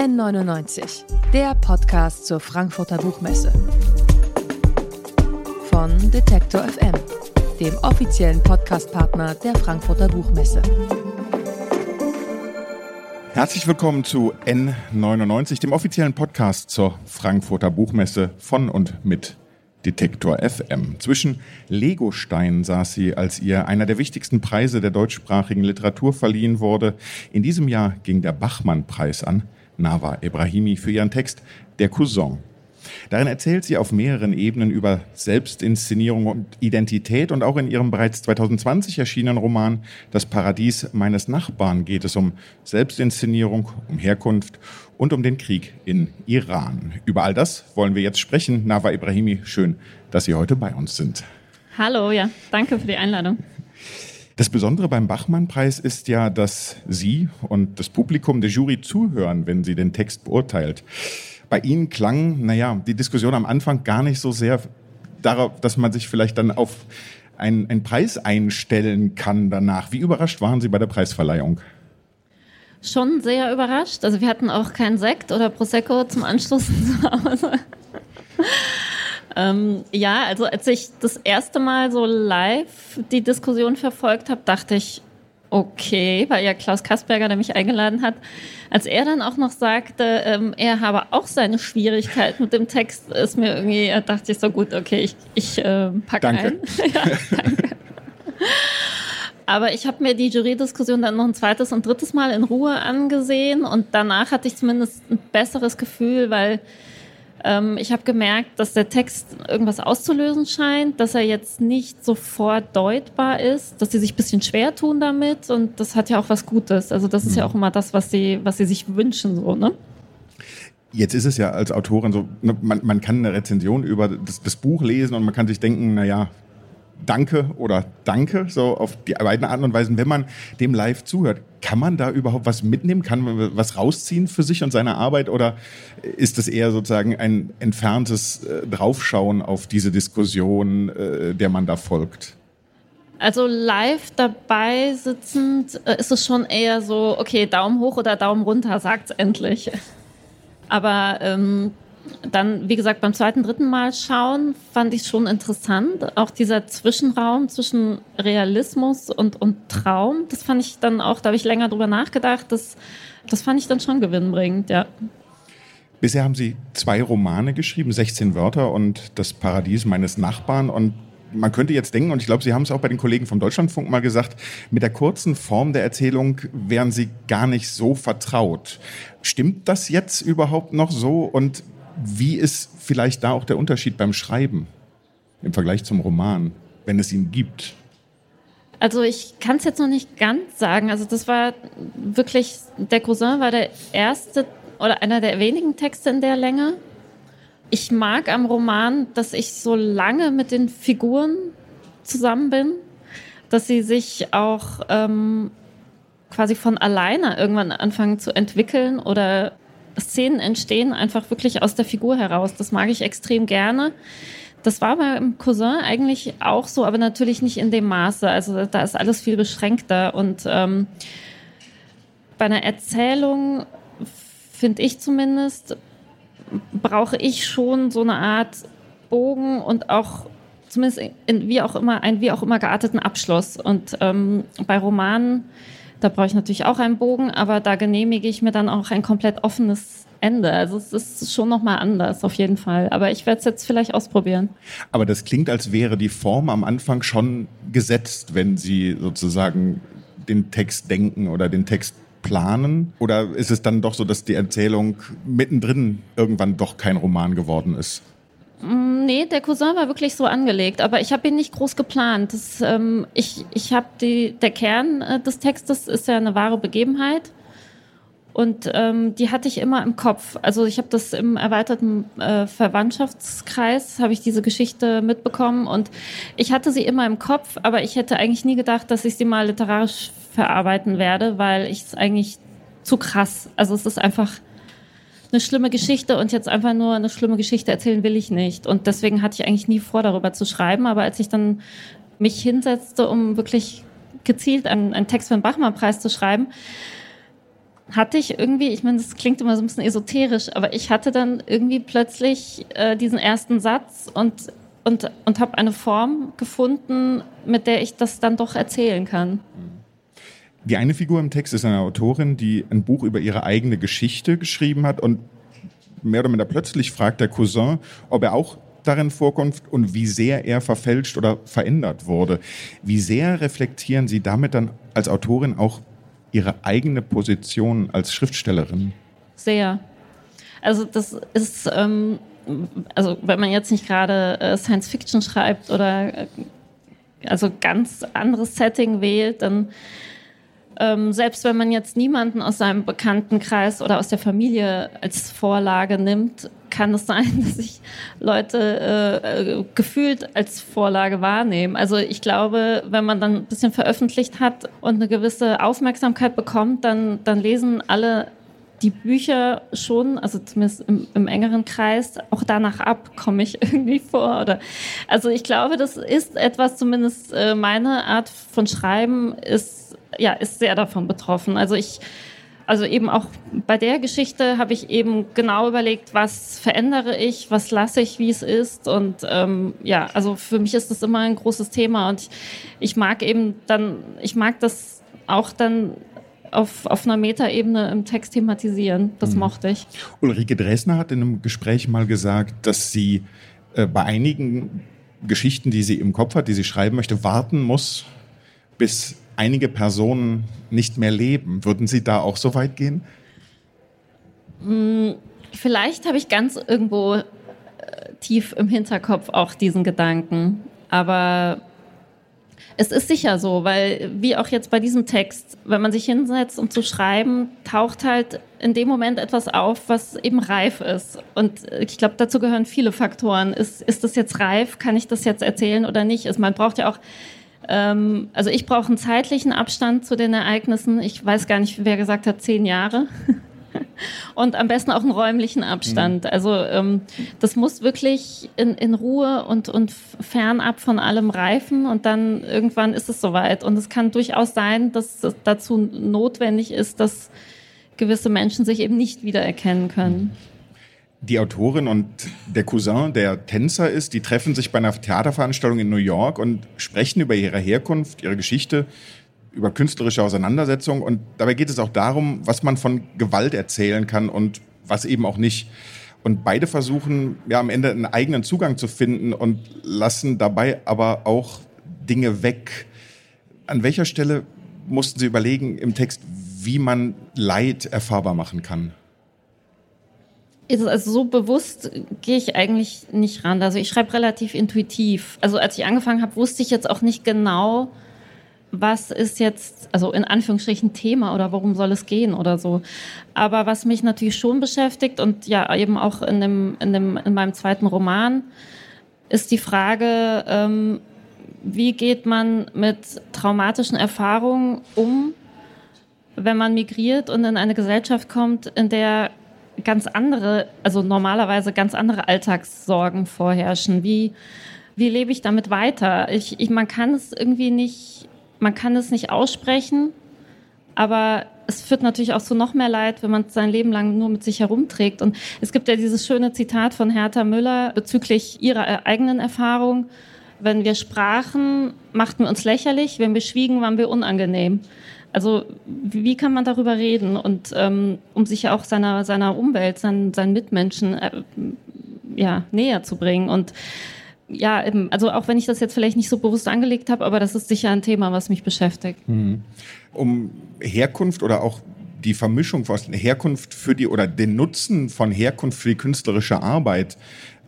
N99, der Podcast zur Frankfurter Buchmesse. Von Detektor FM, dem offiziellen Podcastpartner der Frankfurter Buchmesse. Herzlich willkommen zu N99, dem offiziellen Podcast zur Frankfurter Buchmesse von und mit Detektor FM. Zwischen Legostein saß sie, als ihr einer der wichtigsten Preise der deutschsprachigen Literatur verliehen wurde. In diesem Jahr ging der Bachmann-Preis an Nawa Ebrahimi für ihren Text Der Cousin. Darin erzählt sie auf mehreren Ebenen über Selbstinszenierung und Identität und auch in ihrem bereits 2020 erschienenen Roman Das Paradies meines Nachbarn geht es um Selbstinszenierung, um Herkunft und um den Krieg in Iran. Über all das wollen wir jetzt sprechen. Nawa Ibrahimi, schön, dass Sie heute bei uns sind. Hallo, ja, danke für die Einladung. Das Besondere beim Bachmann-Preis ist ja, dass Sie und das Publikum der Jury zuhören, wenn sie den Text beurteilt. Bei Ihnen klang, naja, die Diskussion am Anfang gar nicht so sehr darauf, dass man sich vielleicht dann auf einen, einen Preis einstellen kann danach. Wie überrascht waren Sie bei der Preisverleihung? schon sehr überrascht. Also wir hatten auch keinen Sekt oder Prosecco zum Anstoßen zu Hause. Ähm, ja, also als ich das erste Mal so live die Diskussion verfolgt habe, dachte ich, okay, weil ja Klaus Kasperger, der mich eingeladen hat, als er dann auch noch sagte, ähm, er habe auch seine Schwierigkeiten mit dem Text, ist mir irgendwie, dachte ich so gut, okay, ich, ich äh, packe ein. ja, danke. Aber ich habe mir die Jury-Diskussion dann noch ein zweites und drittes Mal in Ruhe angesehen und danach hatte ich zumindest ein besseres Gefühl, weil ich habe gemerkt, dass der Text irgendwas auszulösen scheint, dass er jetzt nicht sofort deutbar ist, dass sie sich ein bisschen schwer tun damit und das hat ja auch was Gutes. Also das ist ja mhm. auch immer das, was sie, was sie sich wünschen, so, ne? Jetzt ist es ja als Autorin so, ne, man, man kann eine Rezension über das, das Buch lesen und man kann sich denken, naja, Danke oder Danke, so auf die beiden Arten und Weisen. Wenn man dem live zuhört, kann man da überhaupt was mitnehmen? Kann man was rausziehen für sich und seine Arbeit? Oder ist es eher sozusagen ein entferntes äh, Draufschauen auf diese Diskussion, äh, der man da folgt? Also live dabei sitzend äh, ist es schon eher so, okay, Daumen hoch oder Daumen runter, sagt's endlich. Aber ähm, dann, wie gesagt, beim zweiten, dritten Mal schauen, fand ich schon interessant. Auch dieser Zwischenraum zwischen Realismus und, und Traum, das fand ich dann auch, da habe ich länger drüber nachgedacht, das, das fand ich dann schon gewinnbringend, ja. Bisher haben Sie zwei Romane geschrieben, 16 Wörter und Das Paradies meines Nachbarn. Und man könnte jetzt denken, und ich glaube, Sie haben es auch bei den Kollegen vom Deutschlandfunk mal gesagt, mit der kurzen Form der Erzählung wären Sie gar nicht so vertraut. Stimmt das jetzt überhaupt noch so? Und wie ist vielleicht da auch der Unterschied beim Schreiben im Vergleich zum Roman, wenn es ihn gibt? Also ich kann es jetzt noch nicht ganz sagen. Also das war wirklich, der Cousin war der erste oder einer der wenigen Texte in der Länge. Ich mag am Roman, dass ich so lange mit den Figuren zusammen bin, dass sie sich auch ähm, quasi von alleine irgendwann anfangen zu entwickeln oder Szenen entstehen einfach wirklich aus der Figur heraus. Das mag ich extrem gerne. Das war beim Cousin eigentlich auch so, aber natürlich nicht in dem Maße. Also da ist alles viel beschränkter. Und ähm, bei einer Erzählung, finde ich zumindest, brauche ich schon so eine Art Bogen und auch zumindest in wie auch immer, einen wie auch immer gearteten Abschluss. Und ähm, bei Romanen da brauche ich natürlich auch einen Bogen, aber da genehmige ich mir dann auch ein komplett offenes Ende. Also es ist schon nochmal anders, auf jeden Fall. Aber ich werde es jetzt vielleicht ausprobieren. Aber das klingt, als wäre die Form am Anfang schon gesetzt, wenn Sie sozusagen den Text denken oder den Text planen? Oder ist es dann doch so, dass die Erzählung mittendrin irgendwann doch kein Roman geworden ist? Nee, der Cousin war wirklich so angelegt, aber ich habe ihn nicht groß geplant. Das, ähm, ich ich habe der Kern äh, des Textes ist ja eine wahre Begebenheit und ähm, die hatte ich immer im Kopf. Also ich habe das im erweiterten äh, Verwandtschaftskreis, habe ich diese Geschichte mitbekommen und ich hatte sie immer im Kopf, aber ich hätte eigentlich nie gedacht, dass ich sie mal literarisch verarbeiten werde, weil ich es eigentlich zu krass, also es ist einfach eine schlimme Geschichte und jetzt einfach nur eine schlimme Geschichte erzählen will ich nicht. Und deswegen hatte ich eigentlich nie vor, darüber zu schreiben. Aber als ich dann mich hinsetzte, um wirklich gezielt einen, einen Text für den Bachmann-Preis zu schreiben, hatte ich irgendwie, ich meine, das klingt immer so ein bisschen esoterisch, aber ich hatte dann irgendwie plötzlich äh, diesen ersten Satz und, und, und habe eine Form gefunden, mit der ich das dann doch erzählen kann. Die eine Figur im Text ist eine Autorin, die ein Buch über ihre eigene Geschichte geschrieben hat und mehr oder minder plötzlich fragt der Cousin, ob er auch darin vorkommt und wie sehr er verfälscht oder verändert wurde. Wie sehr reflektieren Sie damit dann als Autorin auch Ihre eigene Position als Schriftstellerin? Sehr. Also das ist, ähm, also wenn man jetzt nicht gerade äh, Science Fiction schreibt oder äh, also ganz anderes Setting wählt, dann ähm, selbst wenn man jetzt niemanden aus seinem Bekanntenkreis oder aus der Familie als Vorlage nimmt, kann es sein, dass sich Leute äh, gefühlt als Vorlage wahrnehmen. Also ich glaube, wenn man dann ein bisschen veröffentlicht hat und eine gewisse Aufmerksamkeit bekommt, dann, dann lesen alle die Bücher schon, also zumindest im, im, engeren Kreis, auch danach ab, komme ich irgendwie vor. Oder also ich glaube, das ist etwas, zumindest äh, meine Art von Schreiben ist ja, ist sehr davon betroffen. Also ich, also eben auch bei der Geschichte habe ich eben genau überlegt, was verändere ich, was lasse ich, wie es ist. Und ähm, ja, also für mich ist das immer ein großes Thema. Und ich, ich mag eben dann, ich mag das auch dann auf, auf einer Metaebene im Text thematisieren. Das mhm. mochte ich. Ulrike Dresner hat in einem Gespräch mal gesagt, dass sie äh, bei einigen Geschichten, die sie im Kopf hat, die sie schreiben möchte, warten muss, bis einige Personen nicht mehr leben. Würden Sie da auch so weit gehen? Hm, vielleicht habe ich ganz irgendwo äh, tief im Hinterkopf auch diesen Gedanken. Aber es ist sicher so, weil wie auch jetzt bei diesem Text, wenn man sich hinsetzt, um zu schreiben, taucht halt in dem Moment etwas auf, was eben reif ist. Und ich glaube, dazu gehören viele Faktoren. Ist, ist das jetzt reif? Kann ich das jetzt erzählen oder nicht? Also man braucht ja auch ähm, also ich brauche einen zeitlichen Abstand zu den Ereignissen. Ich weiß gar nicht, wer gesagt hat, zehn Jahre. und am besten auch einen räumlichen Abstand. Mhm. Also ähm, das muss wirklich in, in Ruhe und, und fernab von allem reifen und dann irgendwann ist es soweit. Und es kann durchaus sein, dass es dazu notwendig ist, dass gewisse Menschen sich eben nicht wiedererkennen können. Mhm die Autorin und der Cousin, der Tänzer ist, die treffen sich bei einer Theaterveranstaltung in New York und sprechen über ihre Herkunft, ihre Geschichte, über künstlerische Auseinandersetzung. Und dabei geht es auch darum, was man von Gewalt erzählen kann und was eben auch nicht. Und beide versuchen ja am Ende einen eigenen Zugang zu finden und lassen dabei aber auch Dinge weg. An welcher Stelle mussten Sie überlegen im Text, wie man Leid erfahrbar machen kann? also so bewusst gehe ich eigentlich nicht ran. Also ich schreibe relativ intuitiv. Also als ich angefangen habe, wusste ich jetzt auch nicht genau, was ist jetzt, also in Anführungsstrichen Thema oder worum soll es gehen oder so. Aber was mich natürlich schon beschäftigt und ja eben auch in, dem, in, dem, in meinem zweiten Roman, ist die Frage, ähm, wie geht man mit traumatischen Erfahrungen um, wenn man migriert und in eine Gesellschaft kommt, in der ganz andere, also normalerweise ganz andere Alltagssorgen vorherrschen. Wie, wie lebe ich damit weiter? Ich, ich, man kann es irgendwie nicht, man kann es nicht aussprechen, aber es führt natürlich auch zu noch mehr Leid, wenn man sein Leben lang nur mit sich herumträgt. Und es gibt ja dieses schöne Zitat von Hertha Müller bezüglich ihrer eigenen Erfahrung. Wenn wir sprachen, machten wir uns lächerlich, wenn wir schwiegen, waren wir unangenehm. Also wie kann man darüber reden und ähm, um sich ja auch seiner, seiner Umwelt, seinen, seinen Mitmenschen äh, ja, näher zu bringen und ja, also auch wenn ich das jetzt vielleicht nicht so bewusst angelegt habe, aber das ist sicher ein Thema, was mich beschäftigt. Mhm. Um Herkunft oder auch die Vermischung von Herkunft für die oder den Nutzen von Herkunft für die künstlerische Arbeit,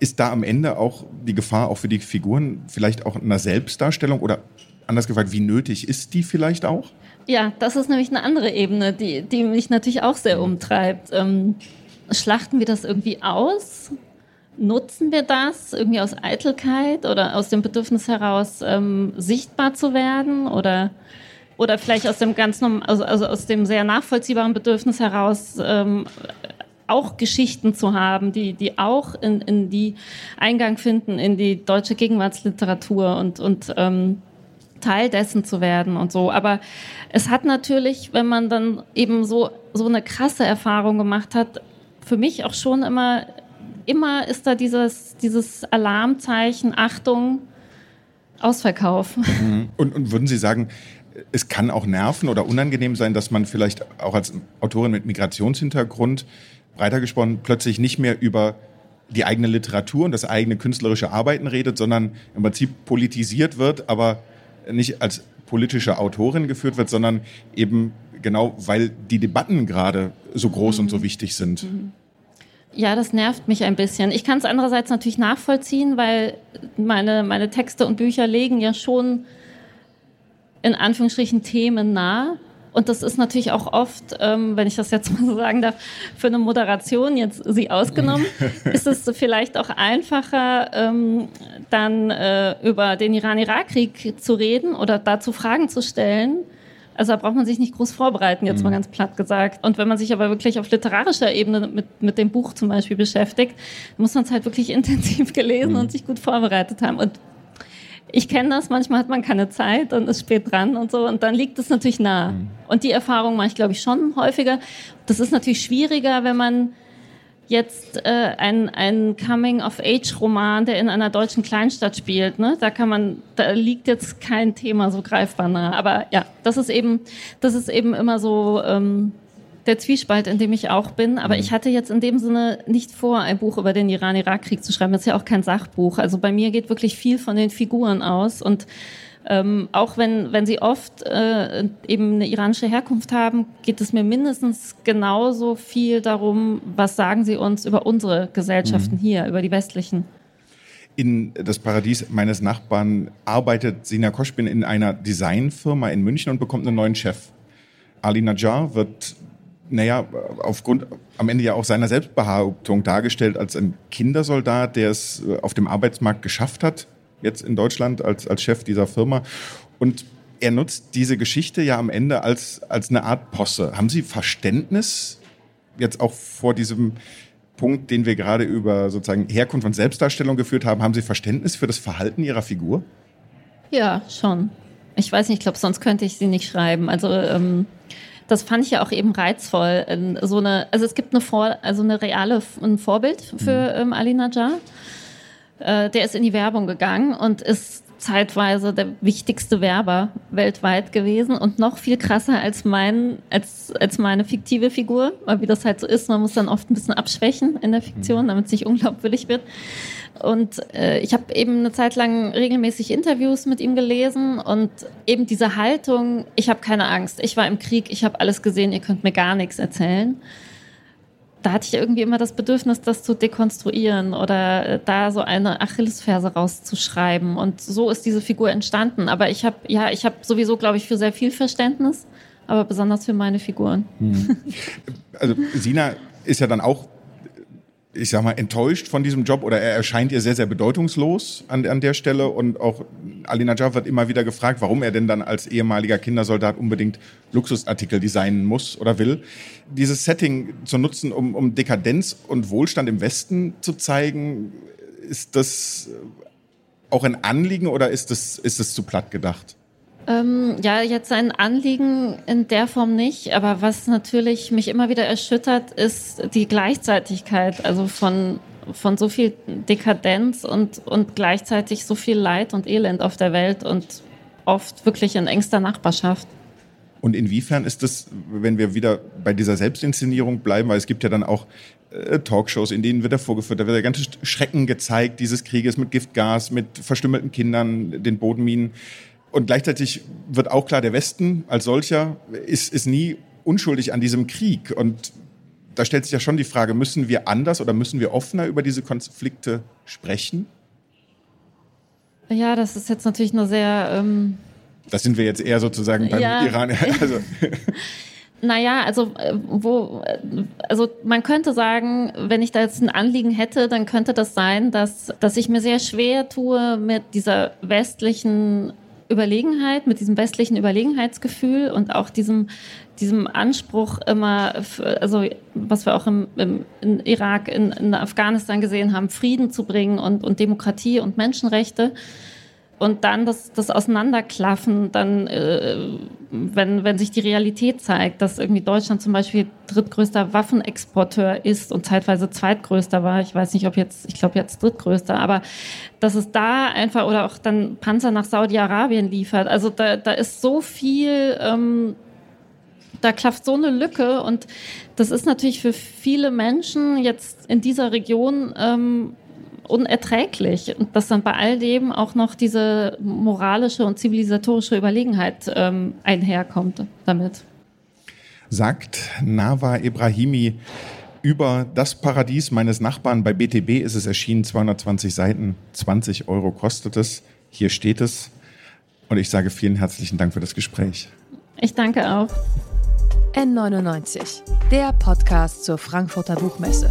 ist da am Ende auch die Gefahr auch für die Figuren vielleicht auch in einer Selbstdarstellung oder anders gefragt, wie nötig ist die vielleicht auch? Ja, das ist nämlich eine andere Ebene, die, die mich natürlich auch sehr umtreibt. Ähm, schlachten wir das irgendwie aus? Nutzen wir das irgendwie aus Eitelkeit oder aus dem Bedürfnis heraus, ähm, sichtbar zu werden? Oder, oder vielleicht aus dem ganz also, also aus dem sehr nachvollziehbaren Bedürfnis heraus, ähm, auch Geschichten zu haben, die, die auch in, in die Eingang finden in die deutsche Gegenwartsliteratur und, und ähm, Teil dessen zu werden und so. Aber es hat natürlich, wenn man dann eben so, so eine krasse Erfahrung gemacht hat, für mich auch schon immer, immer ist da dieses, dieses Alarmzeichen, Achtung, Ausverkauf. Mhm. Und, und würden Sie sagen, es kann auch nerven oder unangenehm sein, dass man vielleicht auch als Autorin mit Migrationshintergrund, breiter gesprochen, plötzlich nicht mehr über die eigene Literatur und das eigene künstlerische Arbeiten redet, sondern im Prinzip politisiert wird, aber nicht als politische Autorin geführt wird, sondern eben genau, weil die Debatten gerade so groß mhm. und so mhm. wichtig sind. Mhm. Ja, das nervt mich ein bisschen. Ich kann es andererseits natürlich nachvollziehen, weil meine, meine Texte und Bücher legen ja schon in Anführungsstrichen Themen nah. Und das ist natürlich auch oft, ähm, wenn ich das jetzt mal so sagen darf, für eine Moderation, jetzt Sie ausgenommen, ist es vielleicht auch einfacher, ähm, dann äh, über den Iran-Irak-Krieg zu reden oder dazu Fragen zu stellen, also da braucht man sich nicht groß vorbereiten, jetzt mhm. mal ganz platt gesagt. Und wenn man sich aber wirklich auf literarischer Ebene mit, mit dem Buch zum Beispiel beschäftigt, muss man es halt wirklich intensiv gelesen mhm. und sich gut vorbereitet haben. Und ich kenne das, manchmal hat man keine Zeit und ist spät dran und so und dann liegt es natürlich nah. Mhm. Und die Erfahrung mache ich, glaube ich, schon häufiger. Das ist natürlich schwieriger, wenn man jetzt äh, ein, ein Coming-of-Age-Roman, der in einer deutschen Kleinstadt spielt. Ne? Da kann man, da liegt jetzt kein Thema so greifbar nah. Aber ja, das ist eben, das ist eben immer so ähm, der Zwiespalt, in dem ich auch bin. Aber mhm. ich hatte jetzt in dem Sinne nicht vor, ein Buch über den Iran-Irak-Krieg zu schreiben. Das ist ja auch kein Sachbuch. Also bei mir geht wirklich viel von den Figuren aus und ähm, auch wenn, wenn sie oft äh, eben eine iranische Herkunft haben, geht es mir mindestens genauso viel darum, was sagen sie uns über unsere Gesellschaften mhm. hier, über die westlichen. In das Paradies meines Nachbarn arbeitet Sina Koschbin in einer Designfirma in München und bekommt einen neuen Chef. Ali Najjar wird naja, aufgrund am Ende ja auch seiner Selbstbehauptung dargestellt als ein Kindersoldat, der es äh, auf dem Arbeitsmarkt geschafft hat, jetzt in Deutschland als, als Chef dieser Firma. Und er nutzt diese Geschichte ja am Ende als, als eine Art Posse. Haben Sie Verständnis jetzt auch vor diesem Punkt, den wir gerade über sozusagen Herkunft und Selbstdarstellung geführt haben, haben Sie Verständnis für das Verhalten Ihrer Figur? Ja, schon. Ich weiß nicht, ich glaube, sonst könnte ich sie nicht schreiben. Also ähm, das fand ich ja auch eben reizvoll. So eine, also es gibt eine, Vor, also eine reale ein Vorbild für mhm. ähm, Ali Najjar. Äh, der ist in die Werbung gegangen und ist zeitweise der wichtigste Werber weltweit gewesen und noch viel krasser als mein, als, als meine fiktive Figur, weil wie das halt so ist, man muss dann oft ein bisschen abschwächen in der Fiktion, damit es nicht unglaubwürdig wird. Und äh, ich habe eben eine Zeit lang regelmäßig Interviews mit ihm gelesen und eben diese Haltung, ich habe keine Angst, ich war im Krieg, ich habe alles gesehen, ihr könnt mir gar nichts erzählen da hatte ich irgendwie immer das Bedürfnis, das zu dekonstruieren oder äh, da so eine Achillesferse rauszuschreiben. Und so ist diese Figur entstanden. Aber ich habe, ja, ich habe sowieso, glaube ich, für sehr viel Verständnis, aber besonders für meine Figuren. Hm. Also Sina ist ja dann auch ich sag mal, enttäuscht von diesem Job oder er erscheint ihr sehr, sehr bedeutungslos an, an der Stelle. Und auch Ali Najjar wird immer wieder gefragt, warum er denn dann als ehemaliger Kindersoldat unbedingt Luxusartikel designen muss oder will. Dieses Setting zu nutzen, um, um Dekadenz und Wohlstand im Westen zu zeigen, ist das auch ein Anliegen oder ist das, ist das zu platt gedacht? Ähm, ja, jetzt ein Anliegen in der Form nicht, aber was natürlich mich immer wieder erschüttert, ist die Gleichzeitigkeit, also von, von so viel Dekadenz und, und gleichzeitig so viel Leid und Elend auf der Welt und oft wirklich in engster Nachbarschaft. Und inwiefern ist das, wenn wir wieder bei dieser Selbstinszenierung bleiben, weil es gibt ja dann auch äh, Talkshows, in denen wird er vorgeführt, da wird der ganze Schrecken gezeigt dieses Krieges mit Giftgas, mit verstümmelten Kindern, den Bodenminen. Und gleichzeitig wird auch klar, der Westen als solcher ist, ist nie unschuldig an diesem Krieg. Und da stellt sich ja schon die Frage, müssen wir anders oder müssen wir offener über diese Konflikte sprechen? Ja, das ist jetzt natürlich eine sehr... Ähm das sind wir jetzt eher sozusagen beim ja. Iran. Also. Naja, also äh, wo, also man könnte sagen, wenn ich da jetzt ein Anliegen hätte, dann könnte das sein, dass, dass ich mir sehr schwer tue mit dieser westlichen Überlegenheit, mit diesem westlichen Überlegenheitsgefühl und auch diesem, diesem Anspruch immer, also was wir auch im, im in Irak, in, in, Afghanistan gesehen haben, Frieden zu bringen und, und Demokratie und Menschenrechte. Und dann das, das Auseinanderklaffen, dann, äh, wenn, wenn sich die Realität zeigt, dass irgendwie Deutschland zum Beispiel drittgrößter Waffenexporteur ist und zeitweise zweitgrößter war. Ich weiß nicht, ob jetzt, ich glaube jetzt drittgrößter, aber dass es da einfach oder auch dann Panzer nach Saudi-Arabien liefert. Also da, da ist so viel. Ähm, da klafft so eine Lücke und das ist natürlich für viele Menschen jetzt in dieser Region ähm, unerträglich. Und dass dann bei all dem auch noch diese moralische und zivilisatorische Überlegenheit ähm, einherkommt damit. Sagt Nava Ibrahimi über das Paradies meines Nachbarn. Bei BTB ist es erschienen, 220 Seiten, 20 Euro kostet es. Hier steht es. Und ich sage vielen herzlichen Dank für das Gespräch. Ich danke auch. N99, der Podcast zur Frankfurter Buchmesse